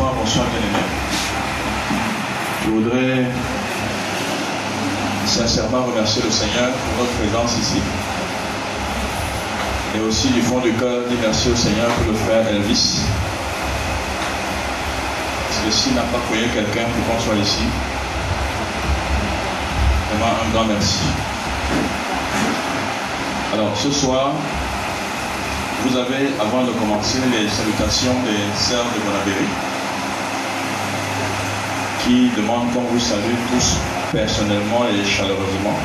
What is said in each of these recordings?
Bonsoir, bonsoir bien-aimés. Je voudrais sincèrement remercier le Seigneur pour notre présence ici. Et aussi du fond du cœur, dire merci au Seigneur pour le frère Elvis. Parce que s'il n'a pas connu quelqu'un pour qu'on soit ici, vraiment un grand merci. Alors ce soir, vous avez, avant de commencer, les salutations des sœurs de Bonabéry qui demandent qu'on vous salue tous personnellement et chaleureusement.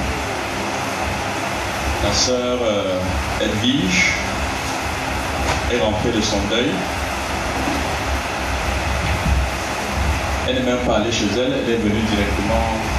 La sœur euh, Edwige est rentrée de son deuil. Elle n'est même pas allée chez elle, elle est venue directement